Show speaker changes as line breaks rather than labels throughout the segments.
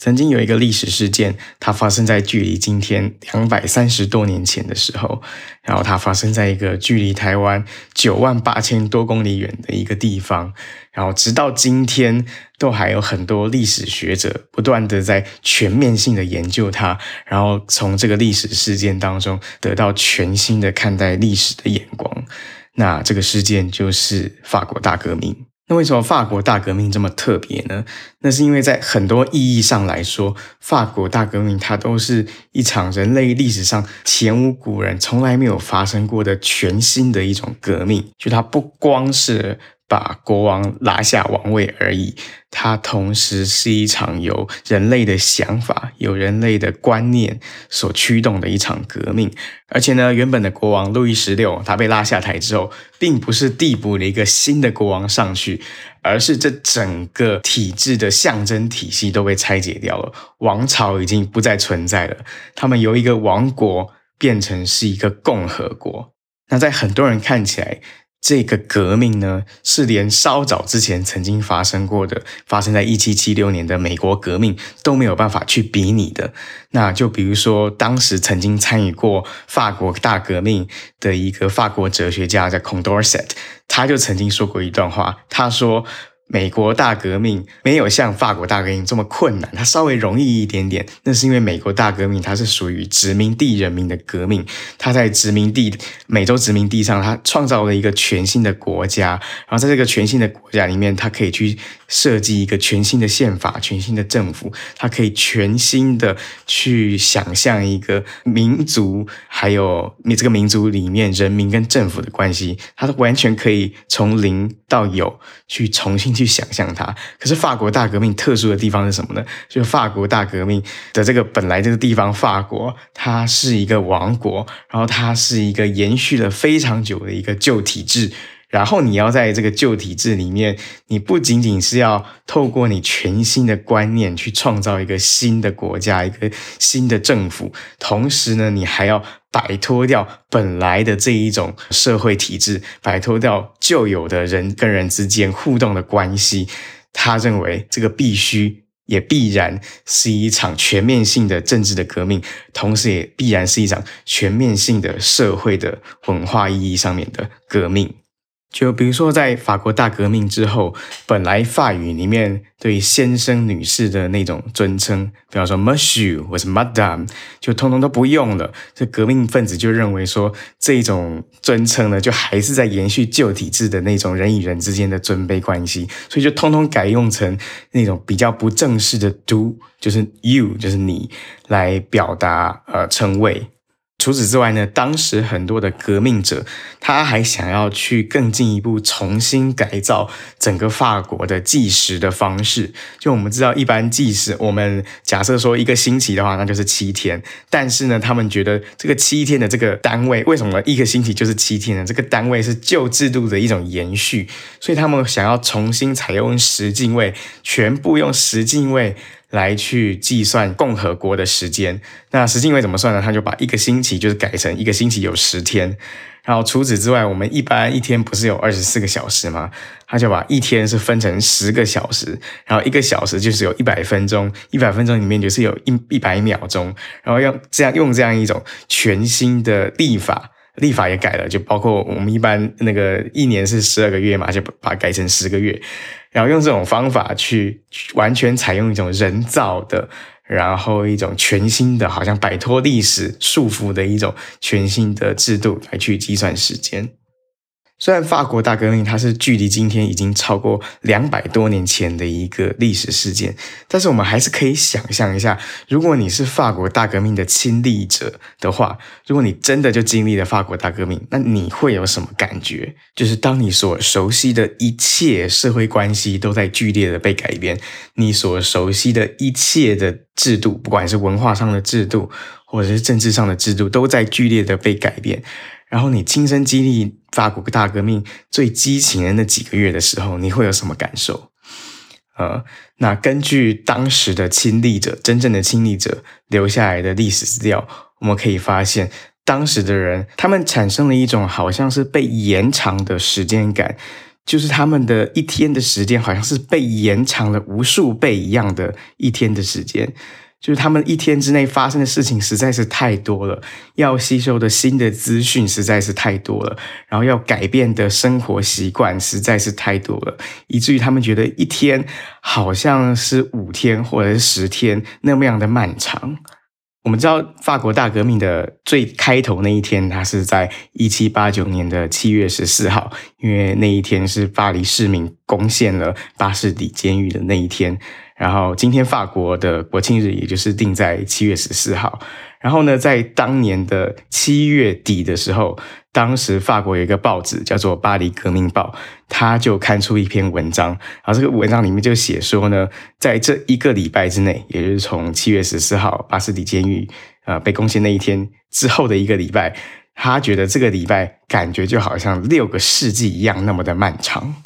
曾经有一个历史事件，它发生在距离今天两百三十多年前的时候，然后它发生在一个距离台湾九万八千多公里远的一个地方，然后直到今天都还有很多历史学者不断的在全面性的研究它，然后从这个历史事件当中得到全新的看待历史的眼光。那这个事件就是法国大革命。那为什么法国大革命这么特别呢？那是因为在很多意义上来说，法国大革命它都是一场人类历史上前无古人、从来没有发生过的全新的一种革命。就它不光是把国王拉下王位而已，它同时是一场由人类的想法、由人类的观念所驱动的一场革命。而且呢，原本的国王路易十六他被拉下台之后，并不是递补了一个新的国王上去，而是这整个体制的象征体系都被拆解掉了，王朝已经不再存在了。他们由一个王国变成是一个共和国。那在很多人看起来，这个革命呢，是连稍早之前曾经发生过的，发生在一七七六年的美国革命都没有办法去比拟的。那就比如说，当时曾经参与过法国大革命的一个法国哲学家叫 Condorcet，他就曾经说过一段话，他说。美国大革命没有像法国大革命这么困难，它稍微容易一点点。那是因为美国大革命它是属于殖民地人民的革命，它在殖民地美洲殖民地上，它创造了一个全新的国家。然后在这个全新的国家里面，它可以去设计一个全新的宪法、全新的政府，它可以全新的去想象一个民族，还有你这个民族里面人民跟政府的关系，它完全可以从零到有去重新。去想象它，可是法国大革命特殊的地方是什么呢？就是法国大革命的这个本来这个地方，法国它是一个王国，然后它是一个延续了非常久的一个旧体制，然后你要在这个旧体制里面，你不仅仅是要透过你全新的观念去创造一个新的国家，一个新的政府，同时呢，你还要。摆脱掉本来的这一种社会体制，摆脱掉旧有的人跟人之间互动的关系，他认为这个必须也必然是一场全面性的政治的革命，同时也必然是一场全面性的社会的文化意义上面的革命。就比如说，在法国大革命之后，本来法语里面对先生、女士的那种尊称，比方说 Monsieur 或是 Madame，就通通都不用了。这革命分子就认为说，这种尊称呢，就还是在延续旧体制的那种人与人之间的尊卑关系，所以就通通改用成那种比较不正式的 “du”，就是 “you”，就是你，来表达呃称谓。除此之外呢，当时很多的革命者，他还想要去更进一步重新改造整个法国的计时的方式。就我们知道，一般计时，我们假设说一个星期的话，那就是七天。但是呢，他们觉得这个七天的这个单位，为什么一个星期就是七天呢？这个单位是旧制度的一种延续，所以他们想要重新采用十进位，全部用十进位。来去计算共和国的时间，那十进位怎么算呢？他就把一个星期就是改成一个星期有十天，然后除此之外，我们一般一天不是有二十四个小时吗？他就把一天是分成十个小时，然后一个小时就是有一百分钟，一百分钟里面就是有一一百秒钟，然后用这样用这样一种全新的历法，立法也改了，就包括我们一般那个一年是十二个月嘛，就把它改成十个月。然后用这种方法去完全采用一种人造的，然后一种全新的，好像摆脱历史束缚的一种全新的制度来去计算时间。虽然法国大革命它是距离今天已经超过两百多年前的一个历史事件，但是我们还是可以想象一下，如果你是法国大革命的亲历者的话，如果你真的就经历了法国大革命，那你会有什么感觉？就是当你所熟悉的一切社会关系都在剧烈的被改变，你所熟悉的一切的制度，不管是文化上的制度，或者是政治上的制度，都在剧烈的被改变。然后你亲身经历法国大革命最激情的那几个月的时候，你会有什么感受？呃，那根据当时的亲历者，真正的亲历者留下来的历史资料，我们可以发现，当时的人他们产生了一种好像是被延长的时间感，就是他们的一天的时间好像是被延长了无数倍一样的一天的时间。就是他们一天之内发生的事情实在是太多了，要吸收的新的资讯实在是太多了，然后要改变的生活习惯实在是太多了，以至于他们觉得一天好像是五天或者是十天那么样的漫长。我们知道法国大革命的最开头那一天，它是在一七八九年的七月十四号，因为那一天是巴黎市民攻陷了巴士底监狱的那一天。然后今天法国的国庆日，也就是定在七月十四号。然后呢，在当年的七月底的时候，当时法国有一个报纸叫做《巴黎革命报》，他就刊出一篇文章。然后这个文章里面就写说呢，在这一个礼拜之内，也就是从七月十四号巴士底监狱、呃、被攻陷那一天之后的一个礼拜，他觉得这个礼拜感觉就好像六个世纪一样那么的漫长。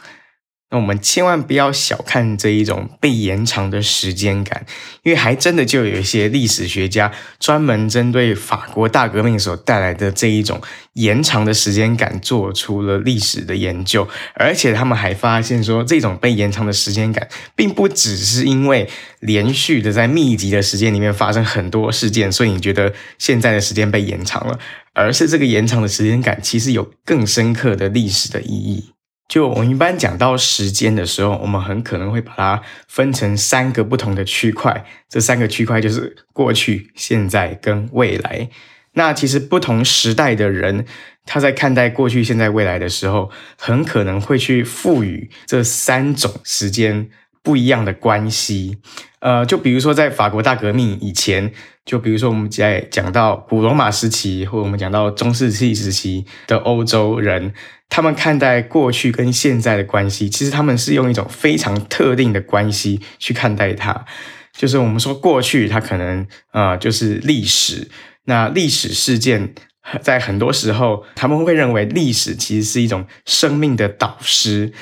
那我们千万不要小看这一种被延长的时间感，因为还真的就有一些历史学家专门针对法国大革命所带来的这一种延长的时间感做出了历史的研究，而且他们还发现说，这种被延长的时间感，并不只是因为连续的在密集的时间里面发生很多事件，所以你觉得现在的时间被延长了，而是这个延长的时间感其实有更深刻的历史的意义。就我们一般讲到时间的时候，我们很可能会把它分成三个不同的区块。这三个区块就是过去、现在跟未来。那其实不同时代的人，他在看待过去、现在、未来的时候，很可能会去赋予这三种时间不一样的关系。呃，就比如说在法国大革命以前，就比如说我们在讲到古罗马时期，或者我们讲到中世纪时期的欧洲人。他们看待过去跟现在的关系，其实他们是用一种非常特定的关系去看待它。就是我们说过去，它可能啊、就是历史。那历史事件在很多时候，他们会认为历史其实是一种生命的导师。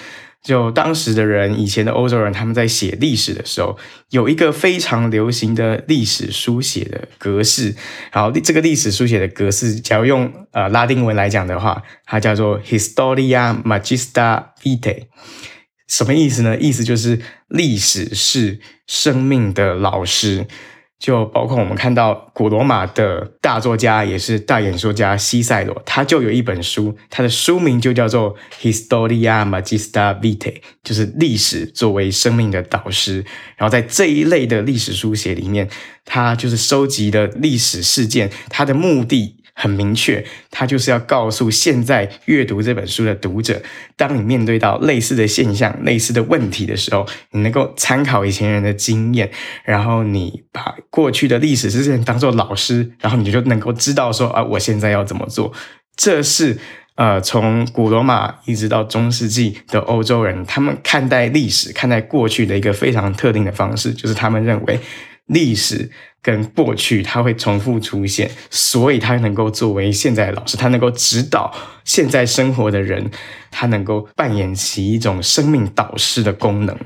就当时的人，以前的欧洲人，他们在写历史的时候，有一个非常流行的历史书写的格式。然后这个历史书写的格式，假如用呃拉丁文来讲的话，它叫做 Historia Magista Vitae。什么意思呢？意思就是历史是生命的老师。就包括我们看到古罗马的大作家，也是大演说家西塞罗，他就有一本书，他的书名就叫做 Historia Magista Vitae 就是历史作为生命的导师。然后在这一类的历史书写里面，他就是收集的历史事件，他的目的。很明确，他就是要告诉现在阅读这本书的读者，当你面对到类似的现象、类似的问题的时候，你能够参考以前人的经验，然后你把过去的历史事件当做老师，然后你就能够知道说啊，我现在要怎么做。这是呃，从古罗马一直到中世纪的欧洲人，他们看待历史、看待过去的一个非常特定的方式，就是他们认为历史。跟过去，他会重复出现，所以他能够作为现在的老师，他能够指导现在生活的人，他能够扮演起一种生命导师的功能。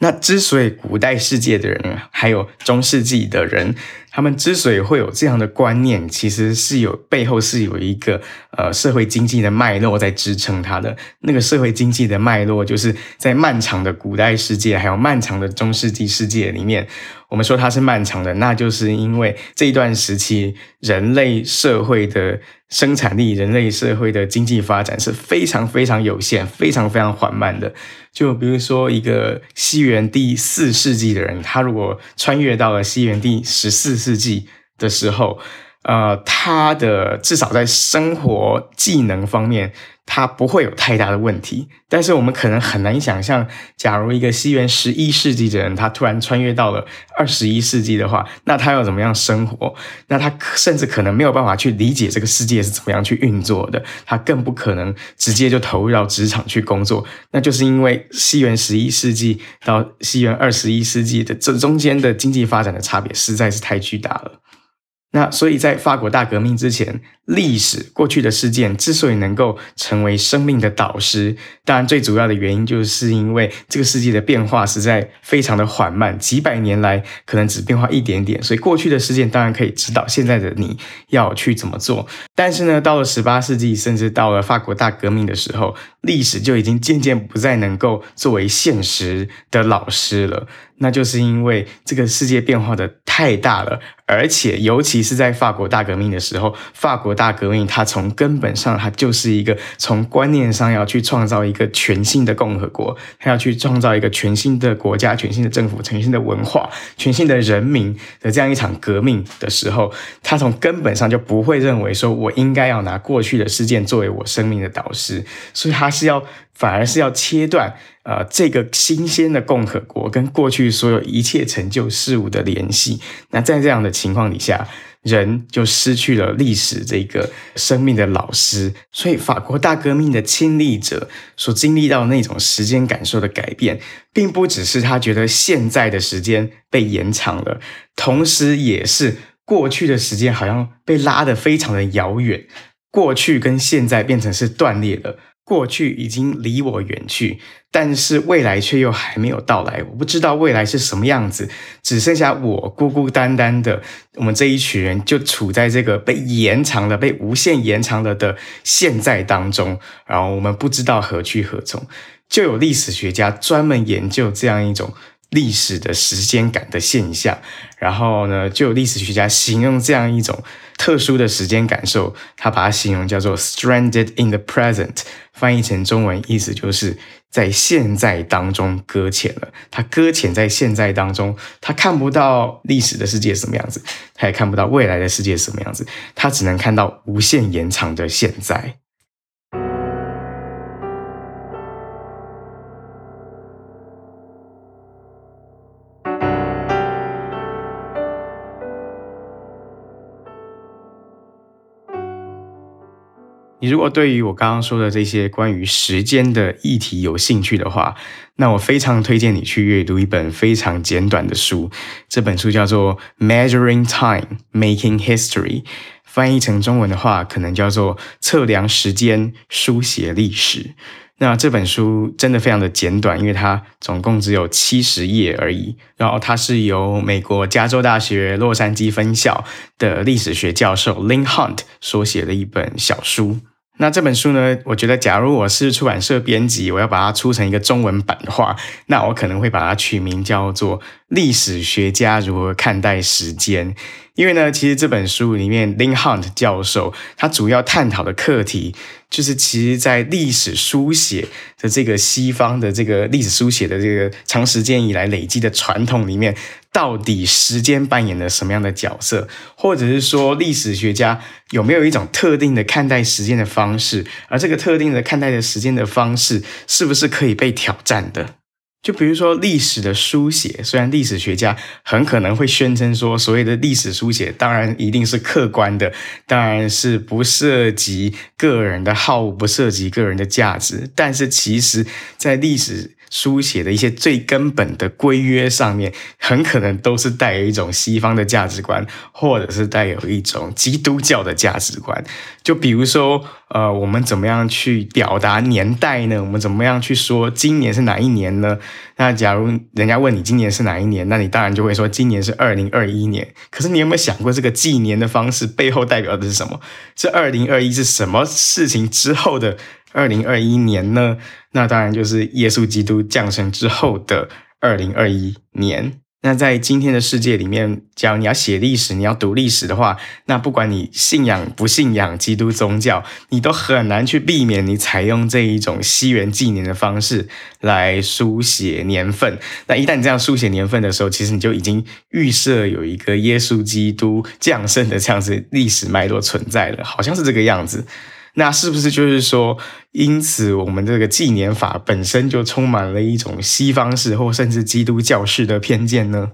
那之所以古代世界的人，还有中世纪的人，他们之所以会有这样的观念，其实是有背后是有一个呃社会经济的脉络在支撑它的。那个社会经济的脉络，就是在漫长的古代世界，还有漫长的中世纪世界里面。我们说它是漫长的，那就是因为这一段时期人类社会的生产力、人类社会的经济发展是非常非常有限、非常非常缓慢的。就比如说一个西元第四世纪的人，他如果穿越到了西元第十四世纪的时候，呃，他的至少在生活技能方面。他不会有太大的问题，但是我们可能很难想象，假如一个西元十一世纪的人，他突然穿越到了二十一世纪的话，那他要怎么样生活？那他甚至可能没有办法去理解这个世界是怎么样去运作的，他更不可能直接就投入到职场去工作。那就是因为西元十一世纪到西元二十一世纪的这中间的经济发展的差别实在是太巨大了。那所以在法国大革命之前，历史过去的事件之所以能够成为生命的导师，当然最主要的原因就是因为这个世界的变化实在非常的缓慢，几百年来可能只变化一点点，所以过去的事件当然可以指导现在的你要去怎么做。但是呢，到了十八世纪，甚至到了法国大革命的时候，历史就已经渐渐不再能够作为现实的老师了。那就是因为这个世界变化的太大了，而且尤其是在法国大革命的时候，法国大革命它从根本上它就是一个从观念上要去创造一个全新的共和国，它要去创造一个全新的国家、全新的政府、全新的文化、全新的人民的这样一场革命的时候，它从根本上就不会认为说我应该要拿过去的事件作为我生命的导师，所以它是要。反而是要切断，呃，这个新鲜的共和国跟过去所有一切成就事物的联系。那在这样的情况底下，人就失去了历史这个生命的老师。所以，法国大革命的亲历者所经历到那种时间感受的改变，并不只是他觉得现在的时间被延长了，同时也是过去的时间好像被拉得非常的遥远，过去跟现在变成是断裂了。过去已经离我远去，但是未来却又还没有到来。我不知道未来是什么样子，只剩下我孤孤单单的。我们这一群人就处在这个被延长了、被无限延长了的现在当中，然后我们不知道何去何从。就有历史学家专门研究这样一种。历史的时间感的现象，然后呢，就有历史学家形容这样一种特殊的时间感受，他把它形容叫做 “stranded in the present”，翻译成中文意思就是在现在当中搁浅了。他搁浅在现在当中，他看不到历史的世界什么样子，他也看不到未来的世界什么样子，他只能看到无限延长的现在。如果对于我刚刚说的这些关于时间的议题有兴趣的话，那我非常推荐你去阅读一本非常简短的书。这本书叫做《Measuring Time, Making History》，翻译成中文的话，可能叫做《测量时间，书写历史》。那这本书真的非常的简短，因为它总共只有七十页而已。然后它是由美国加州大学洛杉矶分校的历史学教授 Lin Hunt 所写的一本小书。那这本书呢，我觉得假如我是出版社编辑，我要把它出成一个中文版的话，那我可能会把它取名叫做《历史学家如何看待时间》。因为呢，其实这本书里面，Lin Hunt 教授他主要探讨的课题，就是其实在历史书写的这个西方的这个历史书写的这个长时间以来累积的传统里面，到底时间扮演了什么样的角色，或者是说历史学家有没有一种特定的看待时间的方式，而这个特定的看待的时间的方式，是不是可以被挑战的？就比如说历史的书写，虽然历史学家很可能会宣称说，所谓的历史书写当然一定是客观的，当然是不涉及个人的好恶，不涉及个人的价值，但是其实，在历史书写的一些最根本的规约上面，很可能都是带有一种西方的价值观，或者是带有一种基督教的价值观。就比如说，呃，我们怎么样去表达年代呢？我们怎么样去说今年是哪一年呢？那假如人家问你今年是哪一年，那你当然就会说今年是二零二一年。可是你有没有想过，这个纪年的方式背后代表的是什么？这二零二一是什么事情之后的二零二一年呢？那当然就是耶稣基督降生之后的二零二一年。那在今天的世界里面，假如你要写历史，你要读历史的话，那不管你信仰不信仰基督宗教，你都很难去避免你采用这一种西元纪年的方式来书写年份。那一旦你这样书写年份的时候，其实你就已经预设有一个耶稣基督降生的这样子历史脉络存在了，好像是这个样子。那是不是就是说，因此我们这个纪年法本身就充满了一种西方式或甚至基督教式的偏见呢？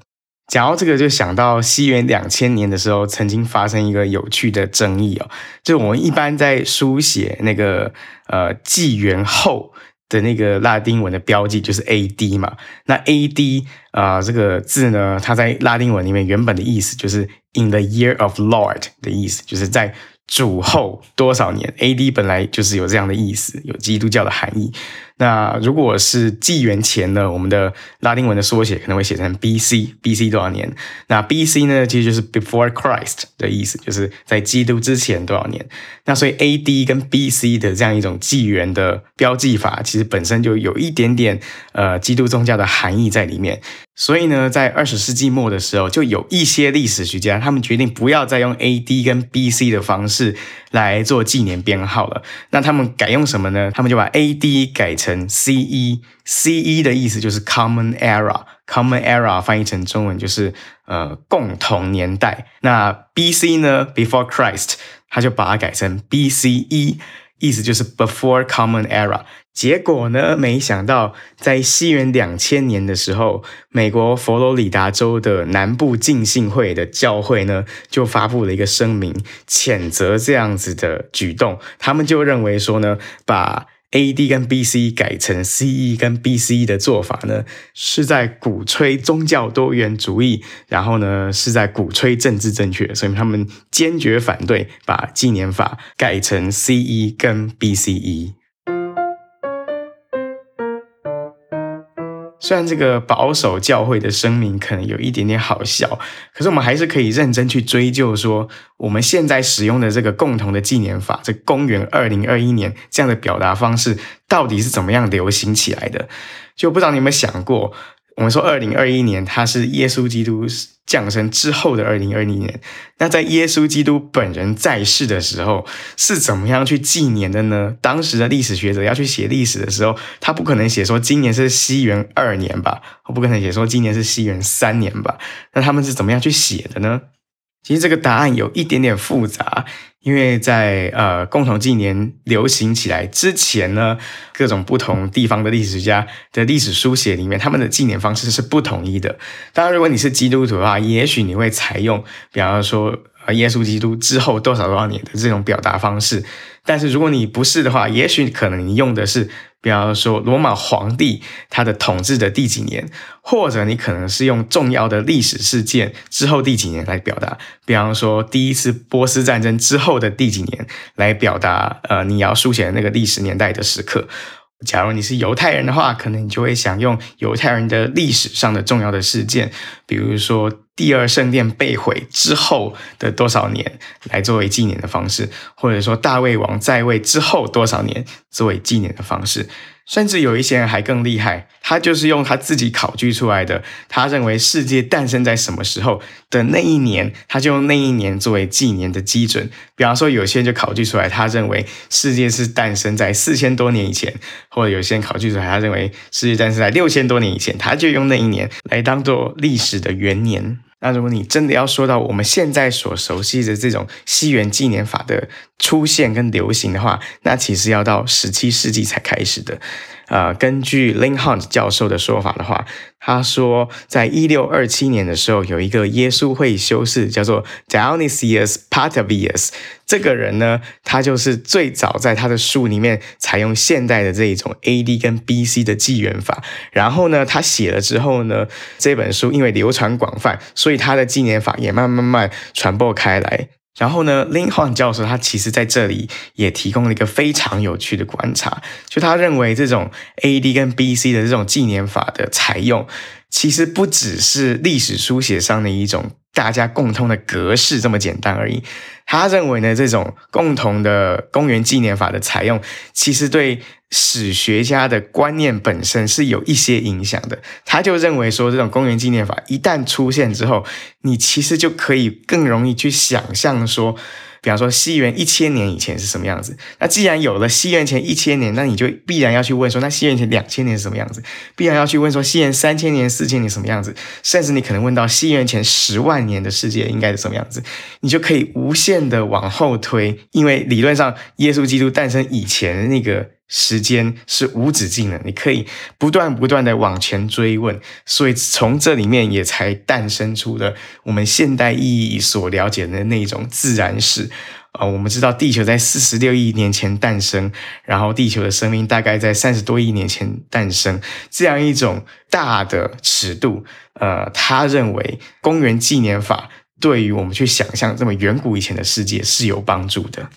讲到这个，就想到西元两千年的时候，曾经发生一个有趣的争议哦，就我们一般在书写那个呃纪元后的那个拉丁文的标记就是 A.D. 嘛。那 A.D. 啊、这个字呢，它在拉丁文里面原本的意思就是 In the year of Lord 的意思，就是在主后多少年。A.D. 本来就是有这样的意思，有基督教的含义。那如果是纪元前呢，我们的拉丁文的缩写可能会写成 B.C.，B.C. 多少年？那 B.C. 呢，其实就是 Before Christ 的意思，就是在基督之前多少年。那所以 A.D. 跟 B.C. 的这样一种纪元的标记法，其实本身就有一点点呃基督宗教的含义在里面。所以呢，在二十世纪末的时候，就有一些历史学家，他们决定不要再用 A.D. 跟 B.C. 的方式来做纪年编号了。那他们改用什么呢？他们就把 A.D. 改成 C.E.，C.E. 的意思就是 Common Era，Common Era 翻译成中文就是呃共同年代。那 B.C. 呢，Before Christ，他就把它改成 B.C.E.，意思就是 Before Common Era。结果呢，没想到在西元两千年的时候，美国佛罗里达州的南部浸信会的教会呢，就发布了一个声明，谴责这样子的举动。他们就认为说呢，把 A.D. 跟 B.C. 改成 C.E. 跟 B.C.E. 的做法呢，是在鼓吹宗教多元主义，然后呢，是在鼓吹政治正确，所以他们坚决反对把纪念法改成 C.E. 跟 B.C.E. 虽然这个保守教会的声明可能有一点点好笑，可是我们还是可以认真去追究说，我们现在使用的这个共同的纪念法，这公元二零二一年这样的表达方式，到底是怎么样流行起来的？就不知道你有没有想过？我们说，二零二一年它是耶稣基督降生之后的二零二零年。那在耶稣基督本人在世的时候，是怎么样去纪年的呢？当时的历史学者要去写历史的时候，他不可能写说今年是西元二年吧，我不可能写说今年是西元三年吧？那他们是怎么样去写的呢？其实这个答案有一点点复杂。因为在呃共同纪年流行起来之前呢，各种不同地方的历史家的历史书写里面，他们的纪年方式是不统一的。当然，如果你是基督徒的话，也许你会采用，比方说呃耶稣基督之后多少多少年的这种表达方式。但是如果你不是的话，也许可能你用的是。比方说，罗马皇帝他的统治的第几年，或者你可能是用重要的历史事件之后第几年来表达。比方说，第一次波斯战争之后的第几年来表达，呃，你要书写的那个历史年代的时刻。假如你是犹太人的话，可能你就会想用犹太人的历史上的重要的事件，比如说第二圣殿被毁之后的多少年来作为纪念的方式，或者说大卫王在位之后多少年作为纪念的方式。甚至有一些人还更厉害，他就是用他自己考据出来的，他认为世界诞生在什么时候的那一年，他就用那一年作为纪年的基准。比方说，有些人就考据出来，他认为世界是诞生在四千多年以前，或者有些人考据出来，他认为世界诞生在六千多年以前，他就用那一年来当做历史的元年。那如果你真的要说到我们现在所熟悉的这种西元纪年法的出现跟流行的话，那其实要到十七世纪才开始的。呃，根据 Lin Hunt 教授的说法的话，他说，在一六二七年的时候，有一个耶稣会修士叫做 Dionysius Patavius。这个人呢，他就是最早在他的书里面采用现代的这一种 A.D. 跟 B.C. 的纪元法。然后呢，他写了之后呢，这本书因为流传广泛，所以他的纪年法也慢慢慢传播开来。然后呢，Lin h a n 教授他其实在这里也提供了一个非常有趣的观察，就他认为这种 A.D. 跟 B.C. 的这种纪年法的采用，其实不只是历史书写上的一种大家共通的格式这么简单而已。他认为呢，这种共同的公元纪念法的采用，其实对史学家的观念本身是有一些影响的。他就认为说，这种公元纪念法一旦出现之后，你其实就可以更容易去想象说。比方说，西元一千年以前是什么样子？那既然有了西元前一千年，那你就必然要去问说，那西元前两千年是什么样子？必然要去问说，西元三千年、四千年什么样子？甚至你可能问到西元前十万年的世界应该是什么样子？你就可以无限的往后推，因为理论上耶稣基督诞生以前的那个时间是无止境的，你可以不断不断的往前追问，所以从这里面也才诞生出了我们现代意义所了解的那种自然史。啊、我们知道地球在四十六亿年前诞生，然后地球的生命大概在三十多亿年前诞生，这样一种大的尺度，呃，他认为公元纪年法对于我们去想象这么远古以前的世界是有帮助的。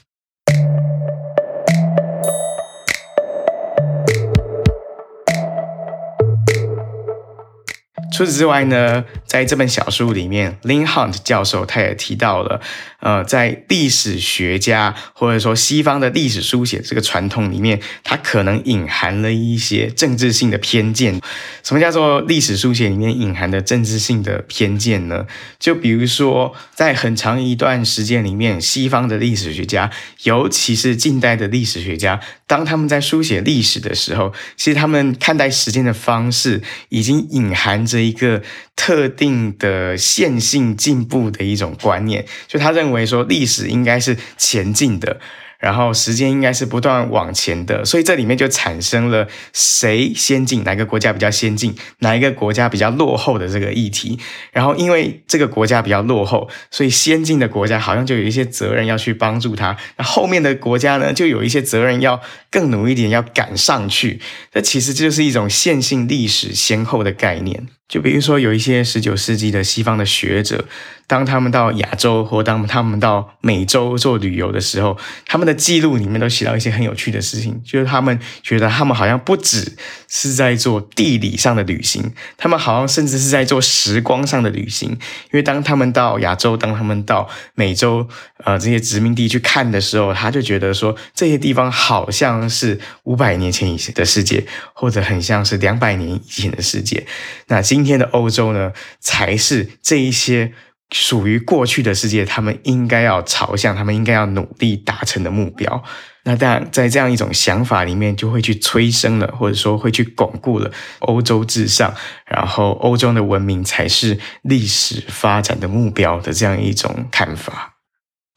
除此之外呢，在这本小书里面，Lin Hunt 教授他也提到了，呃，在历史学家或者说西方的历史书写这个传统里面，它可能隐含了一些政治性的偏见。什么叫做历史书写里面隐含的政治性的偏见呢？就比如说，在很长一段时间里面，西方的历史学家，尤其是近代的历史学家，当他们在书写历史的时候，其实他们看待时间的方式已经隐含着。一个特定的线性进步的一种观念，就他认为说历史应该是前进的。然后时间应该是不断往前的，所以这里面就产生了谁先进，哪个国家比较先进，哪一个国家比较落后的这个议题。然后因为这个国家比较落后，所以先进的国家好像就有一些责任要去帮助他，那后面的国家呢，就有一些责任要更努力一点，要赶上去。这其实就是一种线性历史先后的概念。就比如说有一些十九世纪的西方的学者，当他们到亚洲或当他们到美洲做旅游的时候，他们的记录里面都写到一些很有趣的事情，就是他们觉得他们好像不只是在做地理上的旅行，他们好像甚至是在做时光上的旅行。因为当他们到亚洲，当他们到美洲，呃，这些殖民地去看的时候，他就觉得说这些地方好像是五百年前以前的世界，或者很像是两百年以前的世界。那今天的欧洲呢，才是这一些。属于过去的世界，他们应该要朝向，他们应该要努力达成的目标。那当然，在这样一种想法里面，就会去催生了，或者说会去巩固了欧洲至上，然后欧洲的文明才是历史发展的目标的这样一种看法。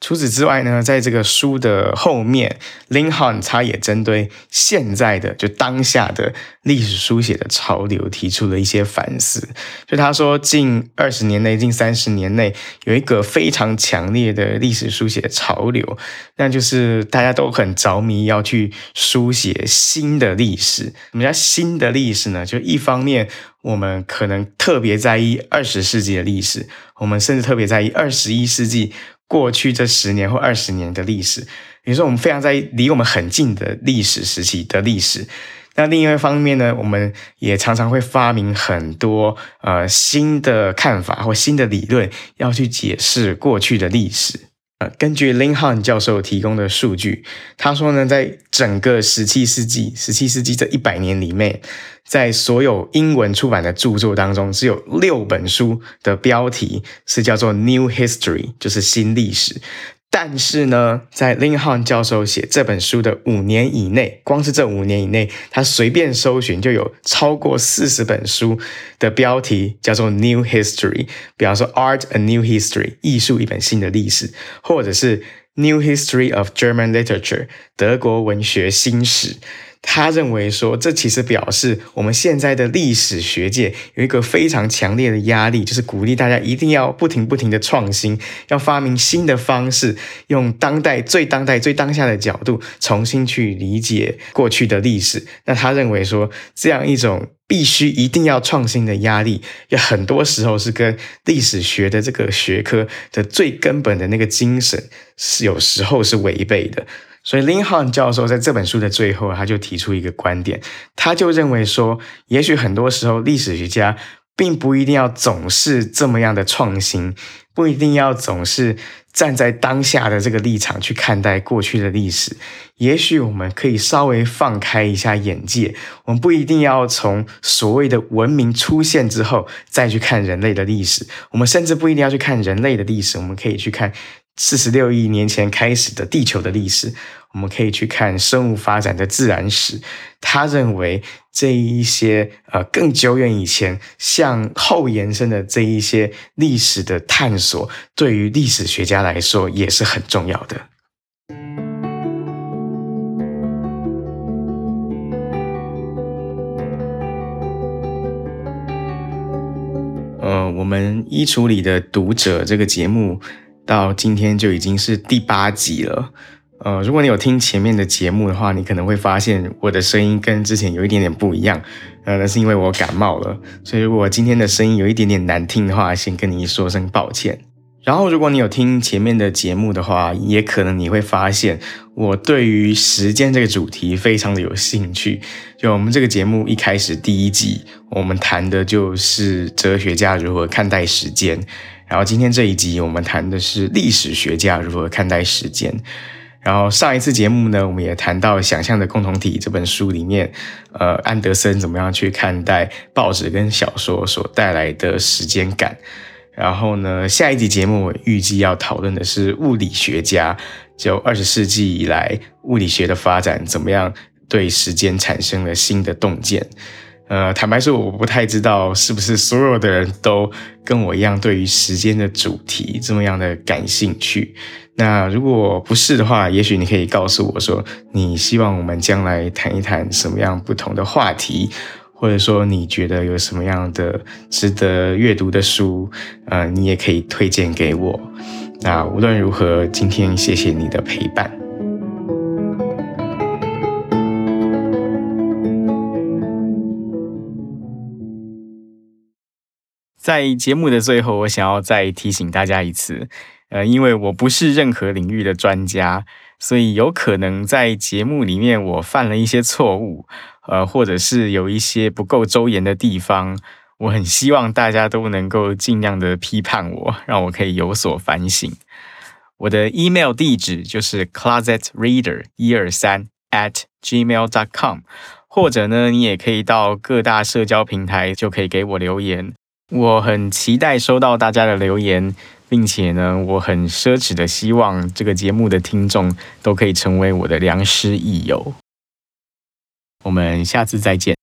除此之外呢，在这个书的后面，Leigh Hunt 他也针对现在的就当下的历史书写的潮流提出了一些反思。就他说，近二十年内、近三十年内，有一个非常强烈的历史书写潮流，那就是大家都很着迷要去书写新的历史。什么叫新的历史呢？就一方面，我们可能特别在意二十世纪的历史，我们甚至特别在意二十一世纪。过去这十年或二十年的历史，比如说我们非常在离我们很近的历史时期的历史。那另外一方面呢，我们也常常会发明很多呃新的看法或新的理论，要去解释过去的历史。呃，根据 Linhan 教授提供的数据，他说呢，在整个十七世纪，十七世纪这一百年里面，在所有英文出版的著作当中，只有六本书的标题是叫做 New History，就是新历史。但是呢，在林汉教授写这本书的五年以内，光是这五年以内，他随便搜寻就有超过四十本书的标题叫做 New History，比方说 Art a New History，艺术一本新的历史，或者是 New History of German Literature，德国文学新史。他认为说，这其实表示我们现在的历史学界有一个非常强烈的压力，就是鼓励大家一定要不停不停的创新，要发明新的方式，用当代最当代最当下的角度重新去理解过去的历史。那他认为说，这样一种必须一定要创新的压力，有很多时候是跟历史学的这个学科的最根本的那个精神是有时候是违背的。所以，Leigh Hunt 教授在这本书的最后，他就提出一个观点，他就认为说，也许很多时候历史学家并不一定要总是这么样的创新，不一定要总是站在当下的这个立场去看待过去的历史。也许我们可以稍微放开一下眼界，我们不一定要从所谓的文明出现之后再去看人类的历史，我们甚至不一定要去看人类的历史，我们可以去看。四十六亿年前开始的地球的历史，我们可以去看生物发展的自然史。他认为这一些呃更久远以前向后延伸的这一些历史的探索，对于历史学家来说也是很重要的。呃，我们衣橱里的读者这个节目。到今天就已经是第八集了。呃，如果你有听前面的节目的话，你可能会发现我的声音跟之前有一点点不一样。呃，那是因为我感冒了，所以如果今天的声音有一点点难听的话，先跟你说声抱歉。然后，如果你有听前面的节目的话，也可能你会发现我对于时间这个主题非常的有兴趣。就我们这个节目一开始第一集，我们谈的就是哲学家如何看待时间。然后今天这一集，我们谈的是历史学家如何看待时间。然后上一次节目呢，我们也谈到《想象的共同体》这本书里面，呃，安德森怎么样去看待报纸跟小说所带来的时间感。然后呢，下一集节目我预计要讨论的是物理学家，就二十世纪以来物理学的发展怎么样对时间产生了新的洞见。呃，坦白说，我不太知道是不是所有的人都跟我一样，对于时间的主题这么样的感兴趣。那如果不是的话，也许你可以告诉我说，你希望我们将来谈一谈什么样不同的话题，或者说你觉得有什么样的值得阅读的书，呃，你也可以推荐给我。那无论如何，今天谢谢你的陪伴。在节目的最后，我想要再提醒大家一次，呃，因为我不是任何领域的专家，所以有可能在节目里面我犯了一些错误，呃，或者是有一些不够周延的地方，我很希望大家都能够尽量的批判我，让我可以有所反省。我的 email 地址就是 closetreader 一二三 at gmail dot com，或者呢，你也可以到各大社交平台就可以给我留言。我很期待收到大家的留言，并且呢，我很奢侈的希望这个节目的听众都可以成为我的良师益友。我们下次再见。